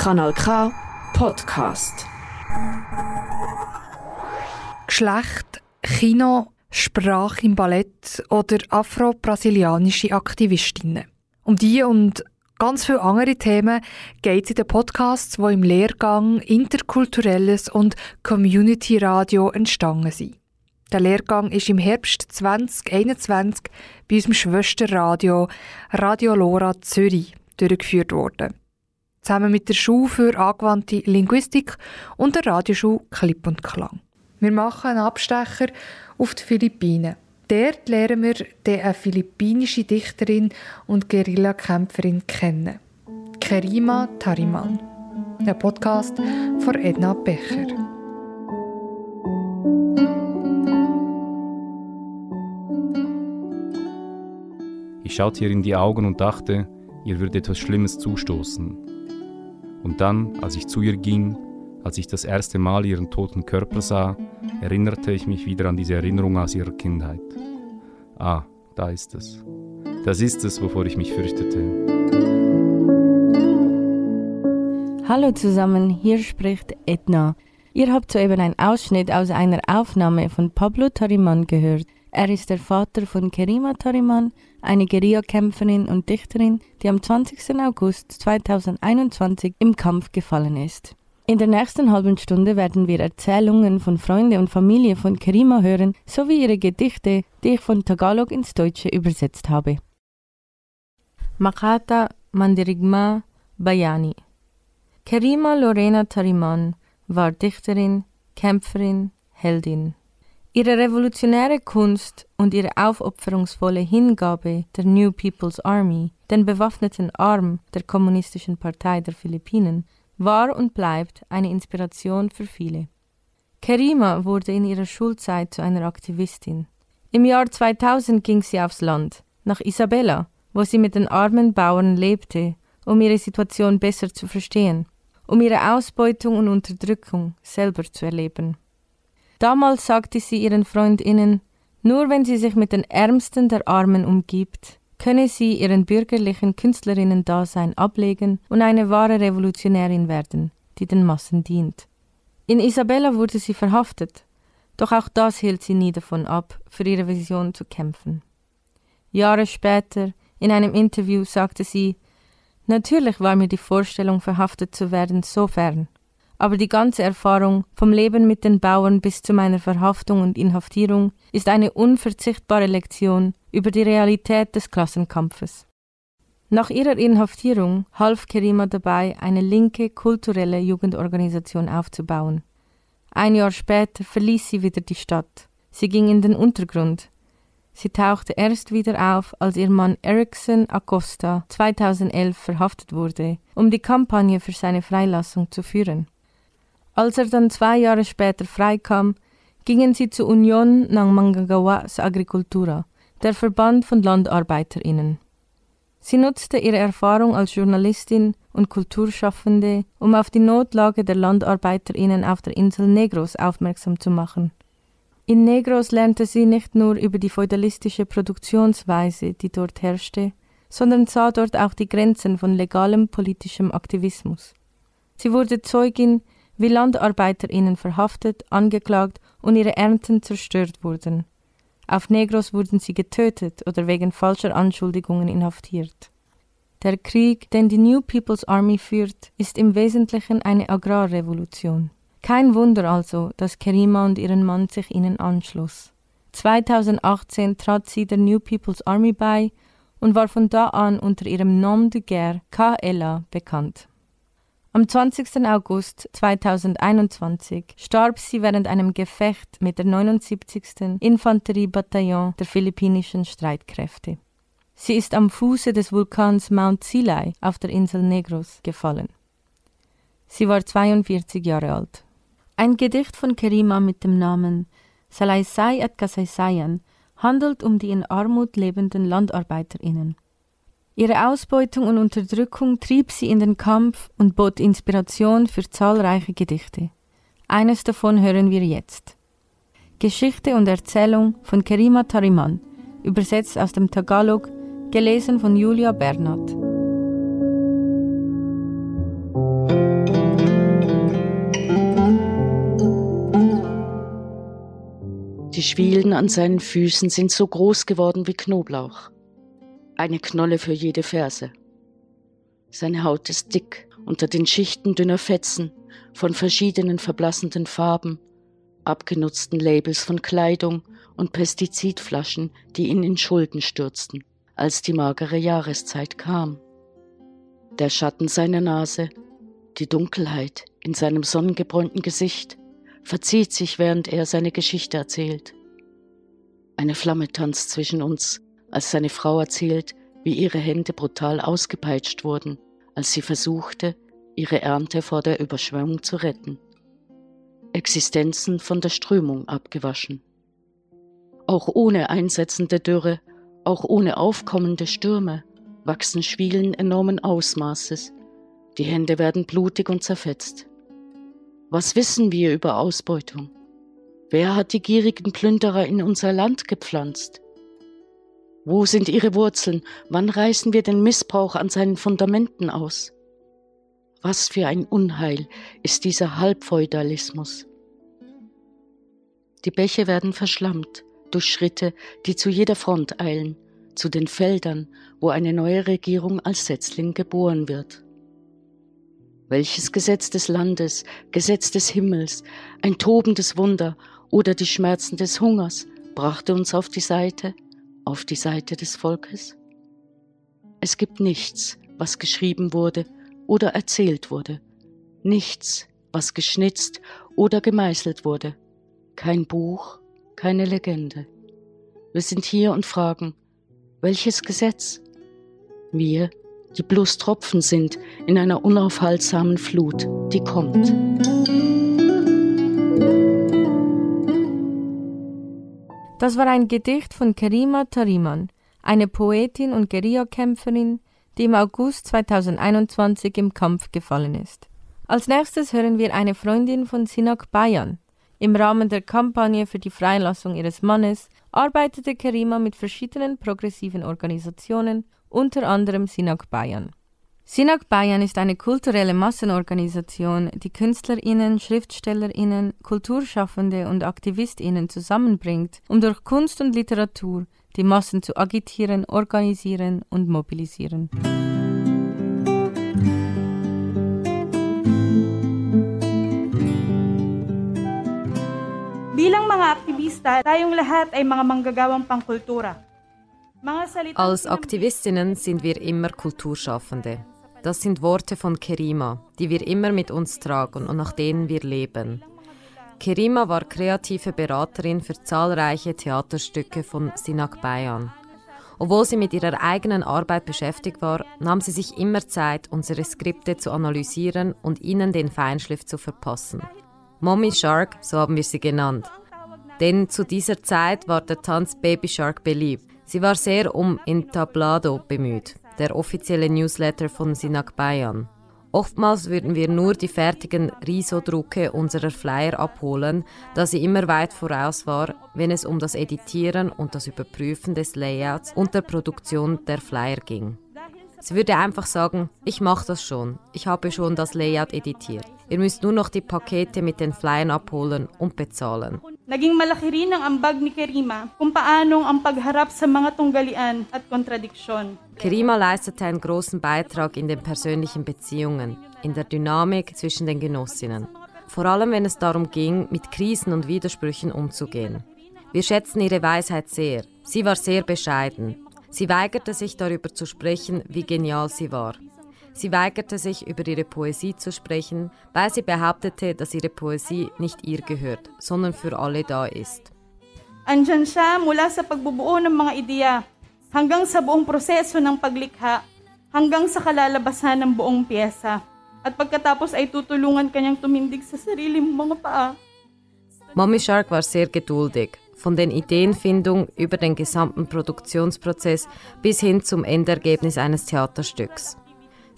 Kanal K Podcast. Geschlecht, Kino, Sprache im Ballett oder afro-brasilianische Aktivistinnen. Um die und ganz viele andere Themen geht es in den Podcasts, die im Lehrgang Interkulturelles und Community Radio entstanden sind. Der Lehrgang ist im Herbst 2021 bei unserem Schwesterradio Radio Lora Zürich durchgeführt worden. Zusammen mit der Schule für angewandte Linguistik und der Radioschule Klipp und Klang. Wir machen einen Abstecher auf die Philippinen. Dort lernen wir eine philippinische Dichterin und Guerillakämpferin kennen. Kerima Tariman. Ein Podcast von Edna Becher. Ich schaute ihr in die Augen und dachte, ihr würde etwas Schlimmes zustoßen. Und dann, als ich zu ihr ging, als ich das erste Mal ihren toten Körper sah, erinnerte ich mich wieder an diese Erinnerung aus ihrer Kindheit. Ah, da ist es. Das ist es, wovor ich mich fürchtete. Hallo zusammen, hier spricht Edna. Ihr habt soeben einen Ausschnitt aus einer Aufnahme von Pablo Tariman gehört. Er ist der Vater von Kerima Tariman, eine Guerillakämpferin und Dichterin, die am 20. August 2021 im Kampf gefallen ist. In der nächsten halben Stunde werden wir Erzählungen von Freunden und Familie von Kerima hören, sowie ihre Gedichte, die ich von Tagalog ins Deutsche übersetzt habe. Makata Mandirigma Bayani Kerima Lorena Tariman war Dichterin, Kämpferin, Heldin. Ihre revolutionäre Kunst und ihre aufopferungsvolle Hingabe der New People's Army, den bewaffneten Arm der Kommunistischen Partei der Philippinen, war und bleibt eine Inspiration für viele. Kerima wurde in ihrer Schulzeit zu einer Aktivistin. Im Jahr 2000 ging sie aufs Land, nach Isabella, wo sie mit den armen Bauern lebte, um ihre Situation besser zu verstehen, um ihre Ausbeutung und Unterdrückung selber zu erleben. Damals sagte sie ihren Freundinnen, nur wenn sie sich mit den Ärmsten der Armen umgibt, könne sie ihren bürgerlichen Künstlerinnen-Dasein ablegen und eine wahre Revolutionärin werden, die den Massen dient. In Isabella wurde sie verhaftet, doch auch das hielt sie nie davon ab, für ihre Vision zu kämpfen. Jahre später, in einem Interview, sagte sie, Natürlich war mir die Vorstellung, verhaftet zu werden, so fern aber die ganze Erfahrung vom Leben mit den Bauern bis zu meiner Verhaftung und Inhaftierung ist eine unverzichtbare Lektion über die Realität des Klassenkampfes. Nach ihrer Inhaftierung half Kerima dabei, eine linke kulturelle Jugendorganisation aufzubauen. Ein Jahr später verließ sie wieder die Stadt. Sie ging in den Untergrund. Sie tauchte erst wieder auf, als ihr Mann Erickson Acosta 2011 verhaftet wurde, um die Kampagne für seine Freilassung zu führen. Als er dann zwei Jahre später freikam, gingen sie zur Union ng Manggagawa sa Agricultura, der Verband von LandarbeiterInnen. Sie nutzte ihre Erfahrung als Journalistin und Kulturschaffende, um auf die Notlage der LandarbeiterInnen auf der Insel Negros aufmerksam zu machen. In Negros lernte sie nicht nur über die feudalistische Produktionsweise, die dort herrschte, sondern sah dort auch die Grenzen von legalem politischem Aktivismus. Sie wurde Zeugin, wie LandarbeiterInnen verhaftet, angeklagt und ihre Ernten zerstört wurden. Auf Negros wurden sie getötet oder wegen falscher Anschuldigungen inhaftiert. Der Krieg, den die New People's Army führt, ist im Wesentlichen eine Agrarrevolution. Kein Wunder also, dass Kerima und ihren Mann sich ihnen anschloss. 2018 trat sie der New People's Army bei und war von da an unter ihrem Nom de Guerre KLA bekannt. Am 20. August 2021 starb sie während einem Gefecht mit der 79. Infanteriebataillon der philippinischen Streitkräfte. Sie ist am Fuße des Vulkans Mount Sinai auf der Insel Negros gefallen. Sie war 42 Jahre alt. Ein Gedicht von Kerima mit dem Namen Salaysay at Kasaysayan handelt um die in Armut lebenden LandarbeiterInnen. Ihre Ausbeutung und Unterdrückung trieb sie in den Kampf und bot Inspiration für zahlreiche Gedichte. Eines davon hören wir jetzt. Geschichte und Erzählung von Kerima Tariman, übersetzt aus dem Tagalog, gelesen von Julia Bernhardt. Die Schwielen an seinen Füßen sind so groß geworden wie Knoblauch. Eine Knolle für jede Ferse. Seine Haut ist dick unter den Schichten dünner Fetzen von verschiedenen verblassenden Farben, abgenutzten Labels von Kleidung und Pestizidflaschen, die ihn in Schulden stürzten, als die magere Jahreszeit kam. Der Schatten seiner Nase, die Dunkelheit in seinem sonnengebräunten Gesicht, verzieht sich, während er seine Geschichte erzählt. Eine Flamme tanzt zwischen uns, als seine Frau erzählt, wie ihre Hände brutal ausgepeitscht wurden, als sie versuchte, ihre Ernte vor der Überschwemmung zu retten. Existenzen von der Strömung abgewaschen. Auch ohne einsetzende Dürre, auch ohne aufkommende Stürme, wachsen Schwielen enormen Ausmaßes. Die Hände werden blutig und zerfetzt. Was wissen wir über Ausbeutung? Wer hat die gierigen Plünderer in unser Land gepflanzt? Wo sind ihre Wurzeln? Wann reißen wir den Missbrauch an seinen Fundamenten aus? Was für ein Unheil ist dieser Halbfeudalismus. Die Bäche werden verschlammt durch Schritte, die zu jeder Front eilen, zu den Feldern, wo eine neue Regierung als Setzling geboren wird. Welches Gesetz des Landes, Gesetz des Himmels, ein tobendes Wunder oder die Schmerzen des Hungers brachte uns auf die Seite, auf die Seite des Volkes? Es gibt nichts, was geschrieben wurde oder erzählt wurde, nichts, was geschnitzt oder gemeißelt wurde, kein Buch, keine Legende. Wir sind hier und fragen, welches Gesetz? Wir, die bloß Tropfen sind in einer unaufhaltsamen Flut, die kommt. Das war ein Gedicht von Kerima Tariman, eine Poetin und Guerillakämpferin, die im August 2021 im Kampf gefallen ist. Als nächstes hören wir eine Freundin von Sinak Bayan, im Rahmen der Kampagne für die Freilassung ihres Mannes arbeitete Kerima mit verschiedenen progressiven Organisationen, unter anderem Sinak Bayern. Sinak Bayern ist eine kulturelle Massenorganisation, die Künstlerinnen, Schriftstellerinnen, Kulturschaffende und Aktivistinnen zusammenbringt, um durch Kunst und Literatur die Massen zu agitieren, organisieren und mobilisieren. Bilang mga Aktivista, tayong lahat ay mga manggagawang pangkultura. Als Aktivistinnen sind wir immer Kulturschaffende. Das sind Worte von Kerima, die wir immer mit uns tragen und nach denen wir leben. Kerima war kreative Beraterin für zahlreiche Theaterstücke von Sinak Bayan. Obwohl sie mit ihrer eigenen Arbeit beschäftigt war, nahm sie sich immer Zeit, unsere Skripte zu analysieren und ihnen den Feinschliff zu verpassen. Mommy Shark, so haben wir sie genannt. Denn zu dieser Zeit war der Tanz Baby Shark beliebt. Sie war sehr um Entablado bemüht, der offizielle Newsletter von Sinak Bayan. Oftmals würden wir nur die fertigen Riso-Drucke unserer Flyer abholen, da sie immer weit voraus war, wenn es um das Editieren und das Überprüfen des Layouts und der Produktion der Flyer ging. Sie würde einfach sagen, ich mache das schon, ich habe schon das Layout editiert. Ihr müsst nur noch die Pakete mit den Flyern abholen und bezahlen. Naging malaki rin ang ambag ni Kerima kung paanong ang pagharap sa mga tunggalian at kontradiksyon. Kerima leistete einen großen Beitrag in den persönlichen Beziehungen, in der Dynamik zwischen den Genossinnen. Vor allem, wenn es darum ging, mit Krisen und Widersprüchen umzugehen. Wir schätzen ihre Weisheit sehr. Sie war sehr bescheiden. Sie weigerte sich darüber zu sprechen, wie genial sie war. Sie weigerte sich, über ihre Poesie zu sprechen, weil sie behauptete, dass ihre Poesie nicht ihr gehört, sondern für alle da ist. Andyan siya mula sa pagbubuo ng mga ideya hanggang sa buong proseso ng paglikha hanggang sa kalalabasan ng buong piyesa. At pagkatapos ay tutulungan kanyang tumindig sa sarili mga paa. Mommy Shark war sehr geduldig, von der Ideenfindung über den gesamten Produktionsprozess bis hin zum Endergebnis eines Theaterstücks.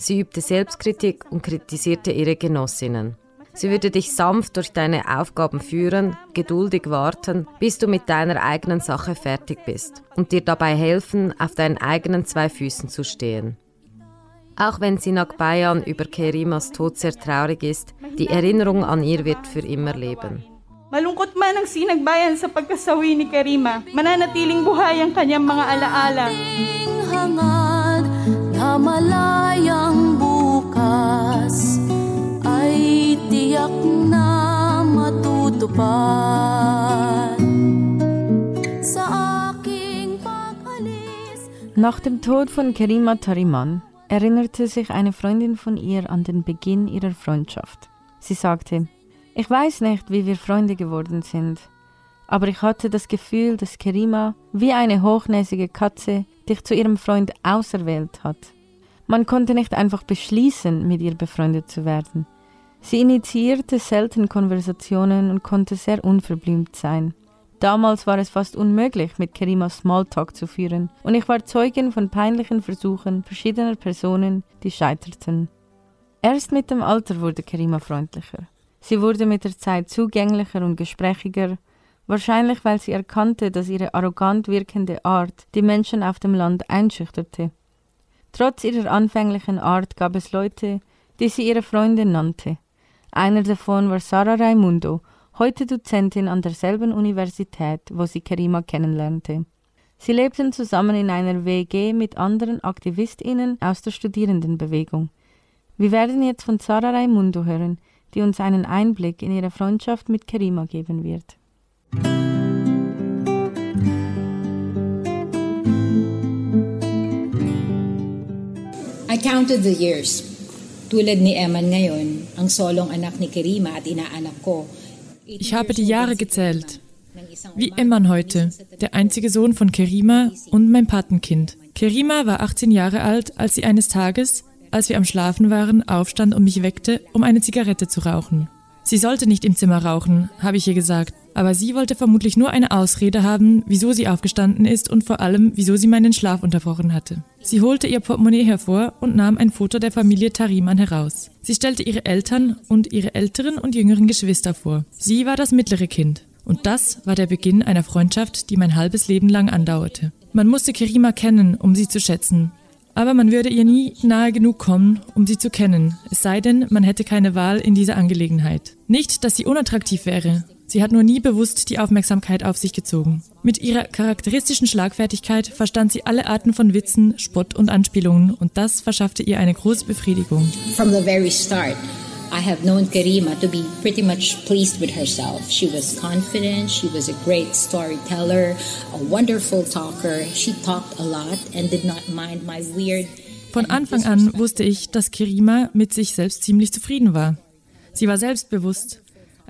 Sie übte Selbstkritik und kritisierte ihre Genossinnen. Sie würde dich sanft durch deine Aufgaben führen, geduldig warten, bis du mit deiner eigenen Sache fertig bist und dir dabei helfen, auf deinen eigenen zwei Füßen zu stehen. Auch wenn Sinak Bayan über Kerimas Tod sehr traurig ist, die Erinnerung an ihr wird für immer leben. Malungkot Tugma ng sinagbayan sa pagkasawi ni Karima, mananatiling buhay ang kanyang mga alaala. Hangad na malayang bukas ay tiyak na matutupad sa aking pag-alis. Nach dem Tod von Kerima Tariman erinnerte sich eine Freundin von ihr an den Beginn ihrer Freundschaft. Sie sagte, ich weiß nicht, wie wir Freunde geworden sind, aber ich hatte das Gefühl, dass Kerima wie eine hochnäsige Katze dich zu ihrem Freund auserwählt hat. Man konnte nicht einfach beschließen, mit ihr befreundet zu werden. Sie initiierte selten Konversationen und konnte sehr unverblümt sein. Damals war es fast unmöglich, mit Kerima Smalltalk zu führen, und ich war Zeugin von peinlichen Versuchen verschiedener Personen, die scheiterten. Erst mit dem Alter wurde Kerima freundlicher. Sie wurde mit der Zeit zugänglicher und gesprächiger, wahrscheinlich weil sie erkannte, dass ihre arrogant wirkende Art die Menschen auf dem Land einschüchterte. Trotz ihrer anfänglichen Art gab es Leute, die sie ihre Freundin nannte. Einer davon war Sarah Raimundo, heute Dozentin an derselben Universität, wo sie Kerima kennenlernte. Sie lebten zusammen in einer WG mit anderen AktivistInnen aus der Studierendenbewegung. Wir werden jetzt von Sarah Raimundo hören, die uns einen Einblick in ihre Freundschaft mit Kerima geben wird. I counted the years. Tulad ni Eman ngayon, ang solong anak ni Kerima at inaanak ko. Ich habe die Jahre gezählt. Wie Emman heute, der einzige Sohn von Kerima und mein Patenkind. Kerima war 18 Jahre alt, als sie eines Tages, als wir am Schlafen waren, aufstand und mich weckte, um eine Zigarette zu rauchen. Sie sollte nicht im Zimmer rauchen, habe ich ihr gesagt, aber sie wollte vermutlich nur eine Ausrede haben, wieso sie aufgestanden ist und vor allem, wieso sie meinen Schlaf unterbrochen hatte. Sie holte ihr Portemonnaie hervor und nahm ein Foto der Familie Tariman heraus. Sie stellte ihre Eltern und ihre älteren und jüngeren Geschwister vor. Sie war das mittlere Kind. Und das war der Beginn einer Freundschaft, die mein halbes Leben lang andauerte. Man musste Kerima kennen, um sie zu schätzen. Aber man würde ihr nie nahe genug kommen, um sie zu kennen, es sei denn, man hätte keine Wahl in dieser Angelegenheit. Nicht, dass sie unattraktiv wäre, sie hat nur nie bewusst die Aufmerksamkeit auf sich gezogen. Mit ihrer charakteristischen Schlagfertigkeit verstand sie alle Arten von Witzen, Spott und Anspielungen und das verschaffte ihr eine große Befriedigung. From the very start, I have known Karima to be pretty much pleased with herself. She was confident, she was a great storyteller, a wonderful talker. She talked a lot and did not mind my weird. Von Anfang an wusste ich, dass Kerima mit sich selbst ziemlich zufrieden war. Sie war selbstbewusst,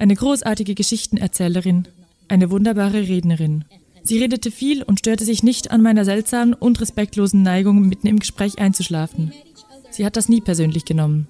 eine großartige Geschichtenerzählerin, eine wunderbare Rednerin. Sie redete viel und störte sich nicht an meiner seltsamen und respektlosen Neigung, mitten im Gespräch einzuschlafen. Sie hat das nie persönlich genommen.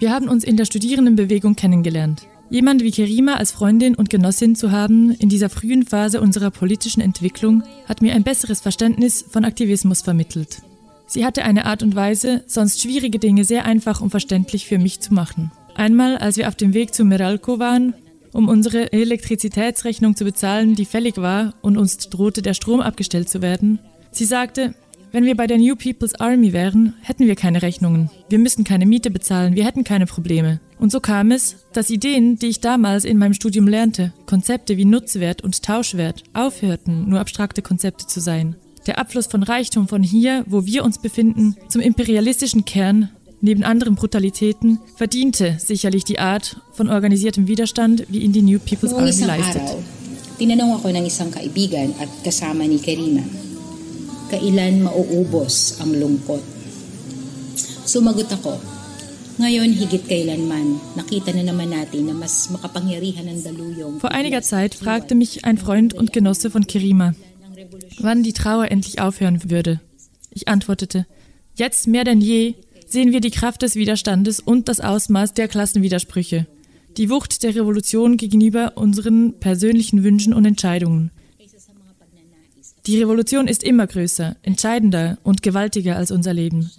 Wir haben uns in der Studierendenbewegung kennengelernt. Jemand wie Kerima als Freundin und Genossin zu haben in dieser frühen Phase unserer politischen Entwicklung hat mir ein besseres Verständnis von Aktivismus vermittelt. Sie hatte eine Art und Weise, sonst schwierige Dinge sehr einfach und verständlich für mich zu machen. Einmal, als wir auf dem Weg zu Meralco waren, um unsere Elektrizitätsrechnung zu bezahlen, die fällig war und uns drohte der Strom abgestellt zu werden, sie sagte, wenn wir bei der New People's Army wären, hätten wir keine Rechnungen. Wir müssten keine Miete bezahlen, wir hätten keine Probleme. Und so kam es, dass Ideen, die ich damals in meinem Studium lernte, Konzepte wie Nutzwert und Tauschwert, aufhörten, nur abstrakte Konzepte zu sein. Der Abfluss von Reichtum von hier, wo wir uns befinden, zum imperialistischen Kern, neben anderen Brutalitäten, verdiente sicherlich die Art von organisiertem Widerstand, wie ihn die New People's Noong Army leistet. araw, tinanong ako ng isang kaibigan at kasama ni Karima, kailan mauubos ang lungkot? Sumagot ako, ngayon higit kailanman, nakita na naman natin na mas makapangyarihan ng daluyong Vor einiger Zeit fragte mich ein Freund und Genosse von Kerima, wann die Trauer endlich aufhören würde. Ich antwortete, jetzt mehr denn je sehen wir die Kraft des Widerstandes und das Ausmaß der Klassenwidersprüche, die Wucht der Revolution gegenüber unseren persönlichen Wünschen und Entscheidungen. Die Revolution ist immer größer, entscheidender und gewaltiger als unser Leben.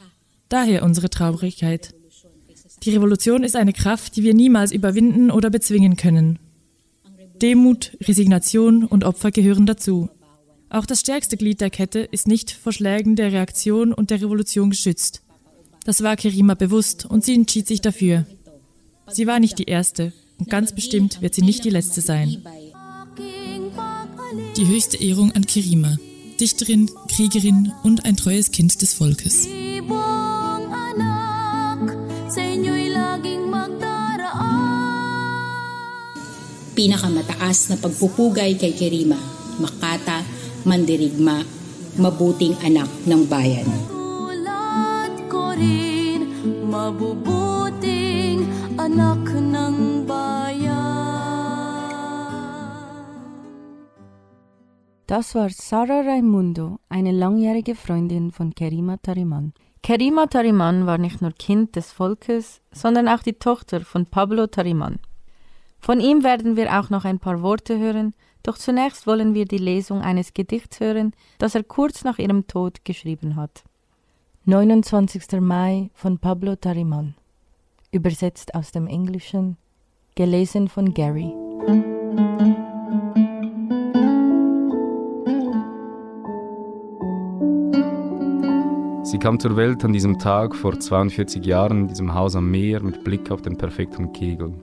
Daher unsere Traurigkeit. Die Revolution ist eine Kraft, die wir niemals überwinden oder bezwingen können. Demut, Resignation und Opfer gehören dazu. Auch das stärkste Glied der Kette ist nicht vor Schlägen der Reaktion und der Revolution geschützt. Das war Kerima bewusst und sie entschied sich dafür. Sie war nicht die Erste und ganz bestimmt wird sie nicht die Letzte sein. die höchste Ehrung an Kirima, Dichterin, Kriegerin und ein treues Kind des Volkes. Pinakamataas na pagpupugay kay Kirima, makata, mandirigma, mabuting anak ng bayan. Rin, mabubuting anak ng Das war Sarah Raimundo, eine langjährige Freundin von Kerima Tariman. Kerima Tariman war nicht nur Kind des Volkes, sondern auch die Tochter von Pablo Tariman. Von ihm werden wir auch noch ein paar Worte hören, doch zunächst wollen wir die Lesung eines Gedichts hören, das er kurz nach ihrem Tod geschrieben hat. 29. Mai von Pablo Tariman. Übersetzt aus dem Englischen, gelesen von Gary. Sie kam zur Welt an diesem Tag vor 42 Jahren in diesem Haus am Meer mit Blick auf den perfekten Kegel.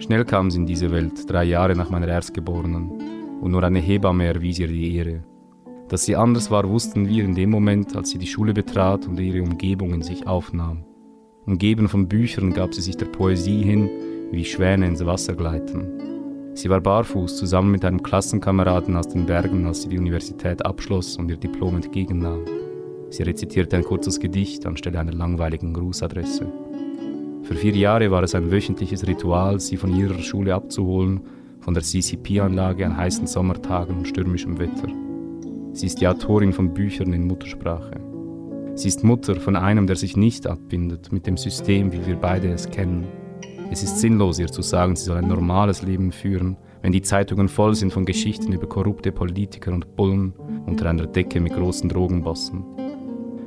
Schnell kam sie in diese Welt, drei Jahre nach meiner Erstgeborenen, und nur eine Hebamme erwies ihr die Ehre. Dass sie anders war, wussten wir in dem Moment, als sie die Schule betrat und ihre Umgebung in sich aufnahm. Umgeben von Büchern gab sie sich der Poesie hin, wie Schwäne ins Wasser gleiten. Sie war barfuß zusammen mit einem Klassenkameraden aus den Bergen, als sie die Universität abschloss und ihr Diplom entgegennahm. Sie rezitierte ein kurzes Gedicht anstelle einer langweiligen Grußadresse. Für vier Jahre war es ein wöchentliches Ritual, sie von ihrer Schule abzuholen, von der CCP-Anlage an heißen Sommertagen und stürmischem Wetter. Sie ist die Autorin von Büchern in Muttersprache. Sie ist Mutter von einem, der sich nicht abbindet mit dem System, wie wir beide es kennen. Es ist sinnlos, ihr zu sagen, sie soll ein normales Leben führen, wenn die Zeitungen voll sind von Geschichten über korrupte Politiker und Bullen unter einer Decke mit großen Drogenbossen.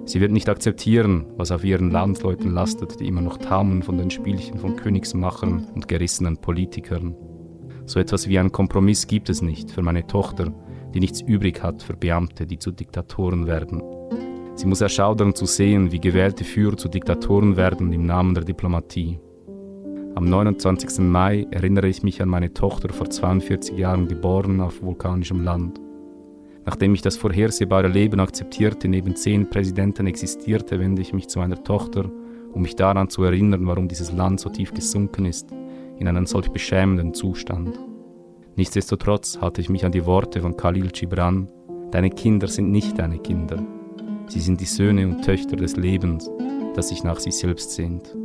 Sie wird nicht akzeptieren, was auf ihren Landsleuten lastet, die immer noch taumeln von den Spielchen von Königsmachern und gerissenen Politikern. So etwas wie einen Kompromiss gibt es nicht für meine Tochter, die nichts übrig hat für Beamte, die zu Diktatoren werden. Sie muss erschaudern zu sehen, wie gewählte Führer zu Diktatoren werden im Namen der Diplomatie. Am 29. Mai erinnere ich mich an meine Tochter vor 42 Jahren geboren auf vulkanischem Land. Nachdem ich das vorhersehbare Leben akzeptierte, neben zehn Präsidenten existierte, wende ich mich zu meiner Tochter, um mich daran zu erinnern, warum dieses Land so tief gesunken ist, in einen solch beschämenden Zustand. Nichtsdestotrotz halte ich mich an die Worte von Khalil Gibran, Deine Kinder sind nicht deine Kinder. Sie sind die Söhne und Töchter des Lebens, das sich nach sich selbst sehnt.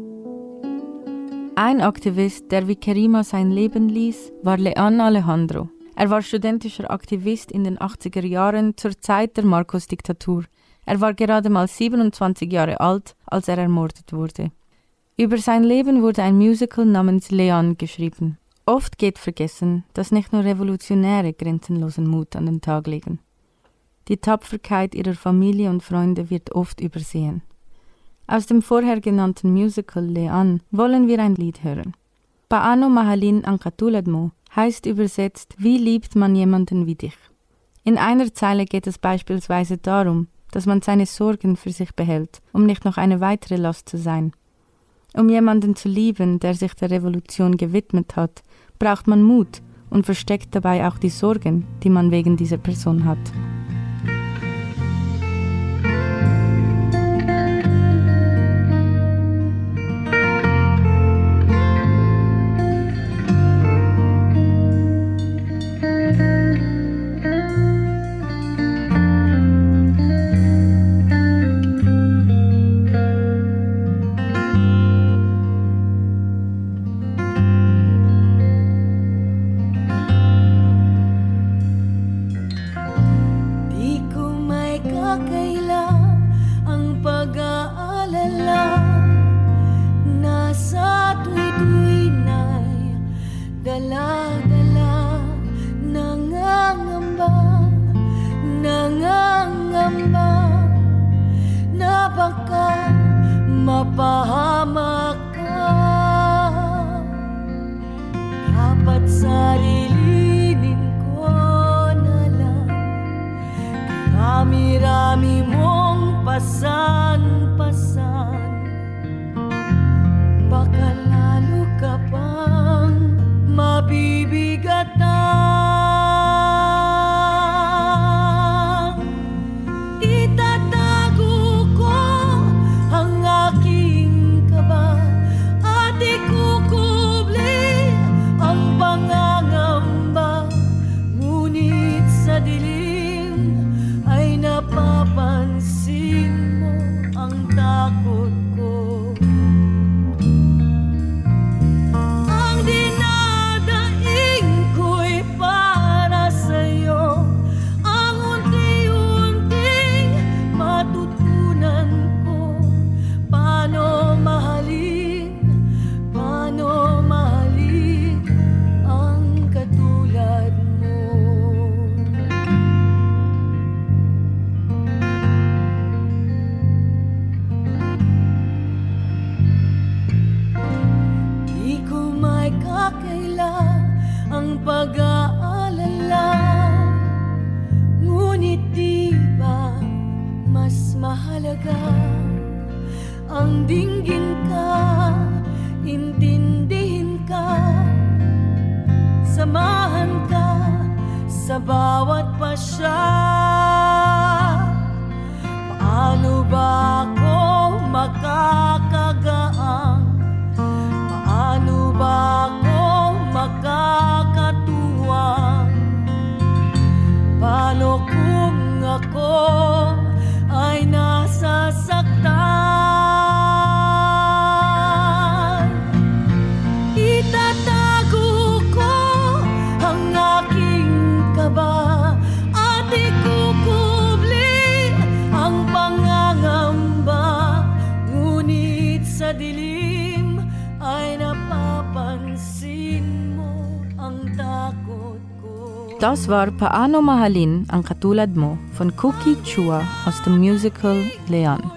Ein Aktivist, der wie Kerima sein Leben ließ, war Leon Alejandro. Er war studentischer Aktivist in den 80er Jahren zur Zeit der Marcos-Diktatur. Er war gerade mal 27 Jahre alt, als er ermordet wurde. Über sein Leben wurde ein Musical namens Leon geschrieben. Oft geht vergessen, dass nicht nur Revolutionäre grenzenlosen Mut an den Tag legen. Die Tapferkeit ihrer Familie und Freunde wird oft übersehen. Aus dem vorher genannten Musical Leon wollen wir ein Lied hören. Paano Mahalin ang katulad mo heißt übersetzt, wie liebt man jemanden wie dich? In einer Zeile geht es beispielsweise darum, dass man seine Sorgen für sich behält, um nicht noch eine weitere Last zu sein. Um jemanden zu lieben, der sich der Revolution gewidmet hat, braucht man Mut und versteckt dabei auch die Sorgen, die man wegen dieser Person hat. pressure Das war Paano Mahalin ang Katulad mo von Cookie Chua aus dem Musical Leon.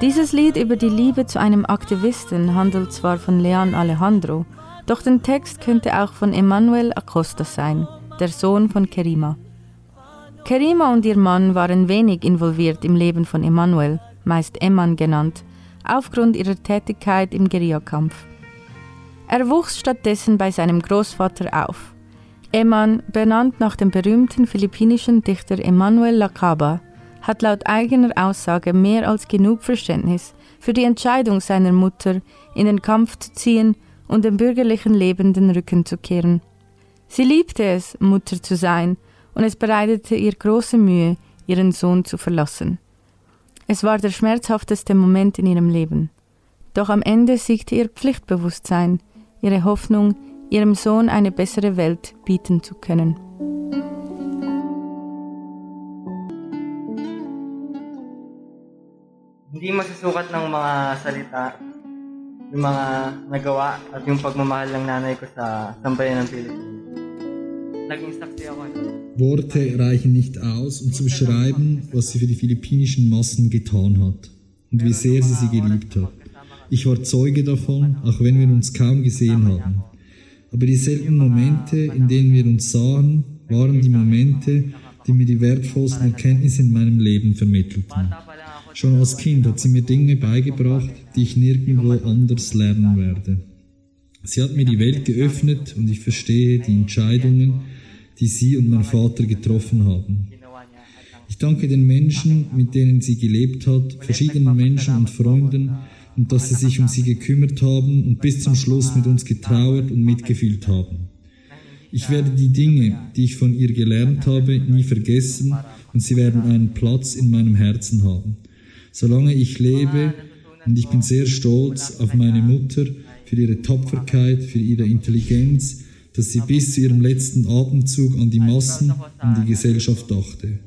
Dieses Lied über die Liebe zu einem Aktivisten handelt zwar von Leon Alejandro, doch der Text könnte auch von Emmanuel Acosta sein, der Sohn von Kerima. Kerima und ihr Mann waren wenig involviert im Leben von Emmanuel, meist Emman genannt, aufgrund ihrer Tätigkeit im Guerillakampf. Er wuchs stattdessen bei seinem Großvater auf. Eman, benannt nach dem berühmten philippinischen Dichter Emmanuel Lacaba, hat laut eigener Aussage mehr als genug Verständnis für die Entscheidung seiner Mutter, in den Kampf zu ziehen und dem bürgerlichen Leben den Rücken zu kehren. Sie liebte es, Mutter zu sein, und es bereitete ihr große Mühe, ihren Sohn zu verlassen. Es war der schmerzhafteste Moment in ihrem Leben. Doch am Ende siegte ihr Pflichtbewusstsein, ihre Hoffnung, ihrem Sohn eine bessere Welt bieten zu können. Hindi masusukat ng mga salita, yung mga nagawa at yung pagmamahal ng nanay ko sa sambayan ng Pilipinas. Naging saksi ako. Worte reichen nicht aus, um zu beschreiben, was sie für die philippinischen Massen getan hat und wie sehr sie sie geliebt hat. Ich war Zeuge davon, auch wenn wir uns kaum gesehen haben. Aber die seltenen Momente, in denen wir uns sahen, waren die Momente, die mir die wertvollsten Erkenntnisse in meinem Leben vermittelten. Schon als Kind hat sie mir Dinge beigebracht, die ich nirgendwo anders lernen werde. Sie hat mir die Welt geöffnet und ich verstehe die Entscheidungen, die sie und mein Vater getroffen haben. Ich danke den Menschen, mit denen sie gelebt hat, verschiedenen Menschen und Freunden, und dass sie sich um sie gekümmert haben und bis zum Schluss mit uns getrauert und mitgefühlt haben. Ich werde die Dinge, die ich von ihr gelernt habe, nie vergessen und sie werden einen Platz in meinem Herzen haben. Solange ich lebe und ich bin sehr stolz auf meine Mutter für ihre Tapferkeit, für ihre Intelligenz, dass sie bis zu ihrem letzten Atemzug an die Massen und die Gesellschaft dachte.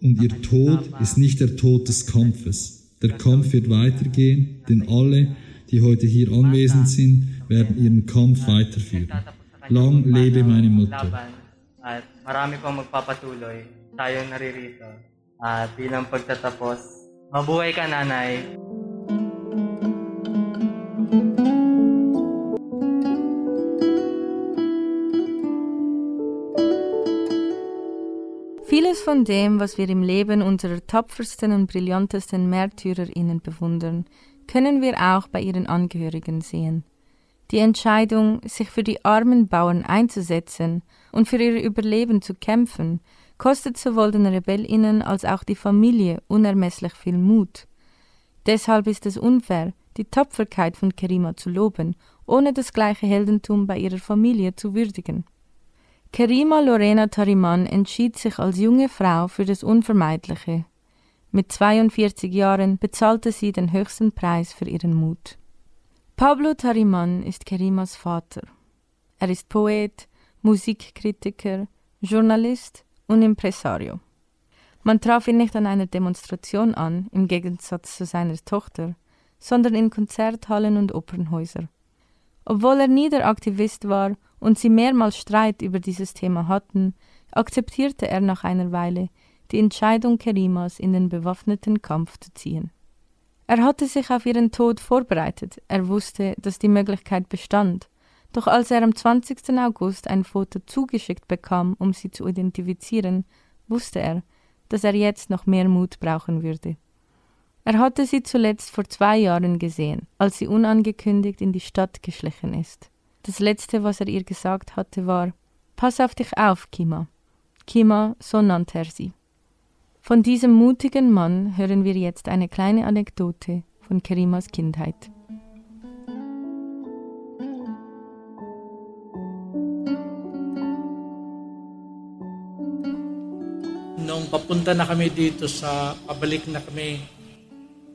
Und ihr Tod ist nicht der Tod des Kampfes. Der Kampf wird weitergehen, denn alle, die heute hier anwesend sind, werden ihren Kampf weiterführen. Lang lebe meine Mutter. At marami pang magpapatuloy. Tayo naririto. At bilang pagtatapos, mabuhay ka nanay. Von dem, was wir im Leben unserer tapfersten und brillantesten MärtyrerInnen bewundern, können wir auch bei ihren Angehörigen sehen. Die Entscheidung, sich für die armen Bauern einzusetzen und für ihr Überleben zu kämpfen, kostet sowohl den RebellInnen als auch die Familie unermesslich viel Mut. Deshalb ist es unfair, die Tapferkeit von Kerima zu loben, ohne das gleiche Heldentum bei ihrer Familie zu würdigen. Kerima Lorena Tariman entschied sich als junge Frau für das Unvermeidliche. Mit 42 Jahren bezahlte sie den höchsten Preis für ihren Mut. Pablo Tariman ist Kerimas Vater. Er ist Poet, Musikkritiker, Journalist und Impresario. Man traf ihn nicht an einer Demonstration an, im Gegensatz zu seiner Tochter, sondern in Konzerthallen und Opernhäuser. Obwohl er nie der Aktivist war und sie mehrmals Streit über dieses Thema hatten, akzeptierte er nach einer Weile die Entscheidung Kerimas, in den bewaffneten Kampf zu ziehen. Er hatte sich auf ihren Tod vorbereitet, er wusste, dass die Möglichkeit bestand, Doch als er am 20. August ein Foto zugeschickt bekam, um sie zu identifizieren, wusste er, dass er jetzt noch mehr Mut brauchen würde. Er hatte sie zuletzt vor zwei Jahren gesehen, als sie unangekündigt in die Stadt geschlichen ist. Das Letzte, was er ihr gesagt hatte, war Pass auf dich auf, Kima. Kima, so nannte er sie. Von diesem mutigen Mann hören wir jetzt eine kleine Anekdote von Kerimas Kindheit. Nung papunta na kami dito sa, pabalik na kami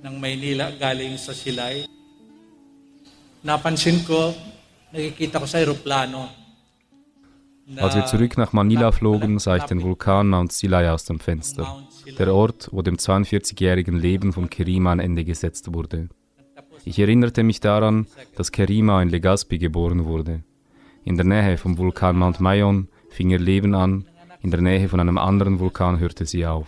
ng Maynila galing sa Silay, napansin ko, nakikita ko sa aeroplano. Als wir zurück nach Manila flogen, sah ich den Vulkan Mount Silay aus dem Fenster. Der Ort, wo dem 42-jährigen Leben von Kerima ein Ende gesetzt wurde. Ich erinnerte mich daran, dass Kerima in Legazpi geboren wurde. In der Nähe vom Vulkan Mount Mayon fing ihr Leben an, in der Nähe von einem anderen Vulkan hörte sie auf.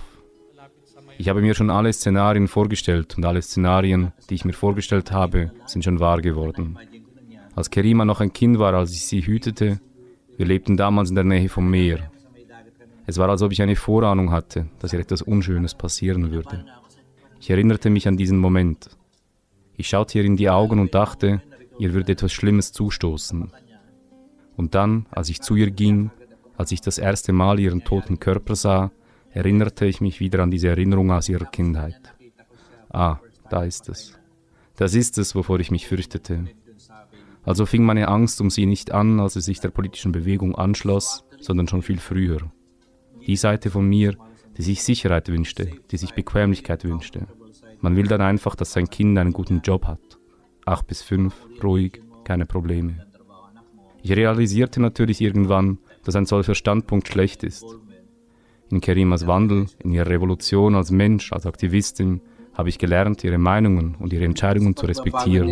Ich habe mir schon alle Szenarien vorgestellt und alle Szenarien, die ich mir vorgestellt habe, sind schon wahr geworden. Als Kerima noch ein Kind war, als ich sie hütete, wir lebten damals in der Nähe vom Meer. Es war, als ob ich eine Vorahnung hatte, dass ihr etwas Unschönes passieren würde. Ich erinnerte mich an diesen Moment. Ich schaute ihr in die Augen und dachte, ihr würde etwas Schlimmes zustoßen. Und dann, als ich zu ihr ging, als ich das erste Mal ihren toten Körper sah, erinnerte ich mich wieder an diese Erinnerung aus ihrer Kindheit. Ah, da ist es. Das ist es, wovor ich mich fürchtete. Also fing meine Angst um sie nicht an, als sie sich der politischen Bewegung anschloss, sondern schon viel früher. Die Seite von mir, die sich Sicherheit wünschte, die sich Bequemlichkeit wünschte. Man will dann einfach, dass sein Kind einen guten Job hat. Acht bis fünf, ruhig, keine Probleme. Ich realisierte natürlich irgendwann, dass ein solcher Standpunkt schlecht ist. In Kerimas Wandel, in ihrer Revolution als Mensch, als Aktivistin, habe ich gelernt, ihre Meinungen und ihre Entscheidungen zu respektieren.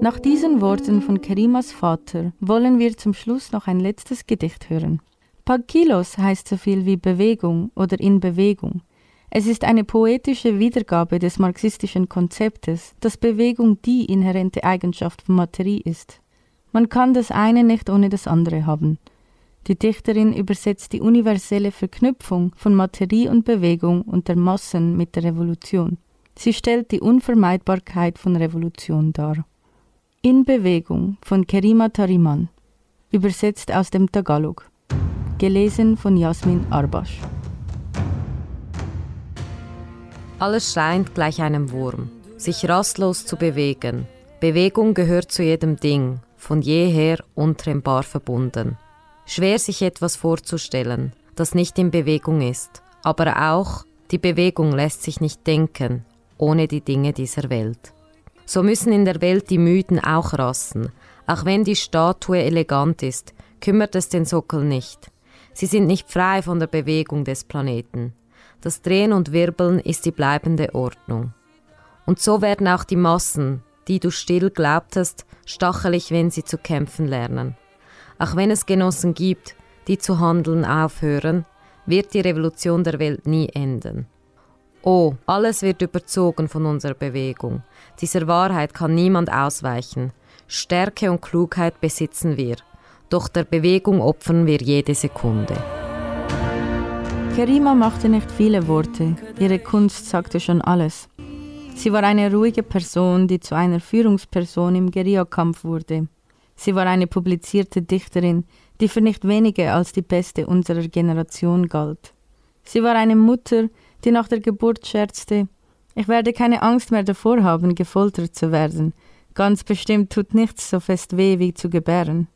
Nach diesen Worten von Kerimas Vater wollen wir zum Schluss noch ein letztes Gedicht hören. Pagkilos heißt so viel wie Bewegung oder in Bewegung. Es ist eine poetische Wiedergabe des marxistischen Konzeptes, dass Bewegung die inhärente Eigenschaft von Materie ist. Man kann das eine nicht ohne das andere haben. Die Dichterin übersetzt die universelle Verknüpfung von Materie und Bewegung und der Massen mit der Revolution. Sie stellt die Unvermeidbarkeit von Revolution dar. In Bewegung von Kerima Tariman, übersetzt aus dem Tagalog. Gelesen von Jasmin Arbasch. Alles scheint gleich einem Wurm, sich rastlos zu bewegen. Bewegung gehört zu jedem Ding, von jeher untrennbar verbunden. Schwer sich etwas vorzustellen, das nicht in Bewegung ist, aber auch die Bewegung lässt sich nicht denken, ohne die Dinge dieser Welt. So müssen in der Welt die Müden auch rasten. Auch wenn die Statue elegant ist, kümmert es den Sockel nicht. Sie sind nicht frei von der Bewegung des Planeten. Das Drehen und Wirbeln ist die bleibende Ordnung. Und so werden auch die Massen, die du still glaubtest, stachelig, wenn sie zu kämpfen lernen. Auch wenn es Genossen gibt, die zu handeln aufhören, wird die Revolution der Welt nie enden. Oh, alles wird überzogen von unserer Bewegung. Dieser Wahrheit kann niemand ausweichen. Stärke und Klugheit besitzen wir. Doch der Bewegung opfern wir jede Sekunde. Kerima machte nicht viele Worte. Ihre Kunst sagte schon alles. Sie war eine ruhige Person, die zu einer Führungsperson im Guerillakampf wurde. Sie war eine publizierte Dichterin, die für nicht wenige als die beste unserer Generation galt. Sie war eine Mutter, die nach der Geburt scherzte, ich werde keine Angst mehr davor haben, gefoltert zu werden. Ganz bestimmt tut nichts so fest weh wie zu gebären.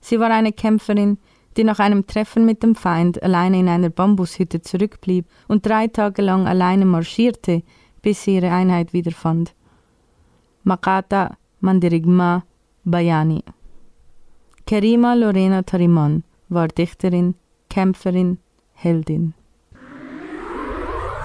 Sie war eine Kämpferin, die nach einem Treffen mit dem Feind alleine in einer Bambushütte zurückblieb und drei Tage lang alleine marschierte, bis sie ihre Einheit wiederfand. Makata Mandirigma Bayani Kerima Lorena Tariman war Dichterin, Kämpferin, Heldin.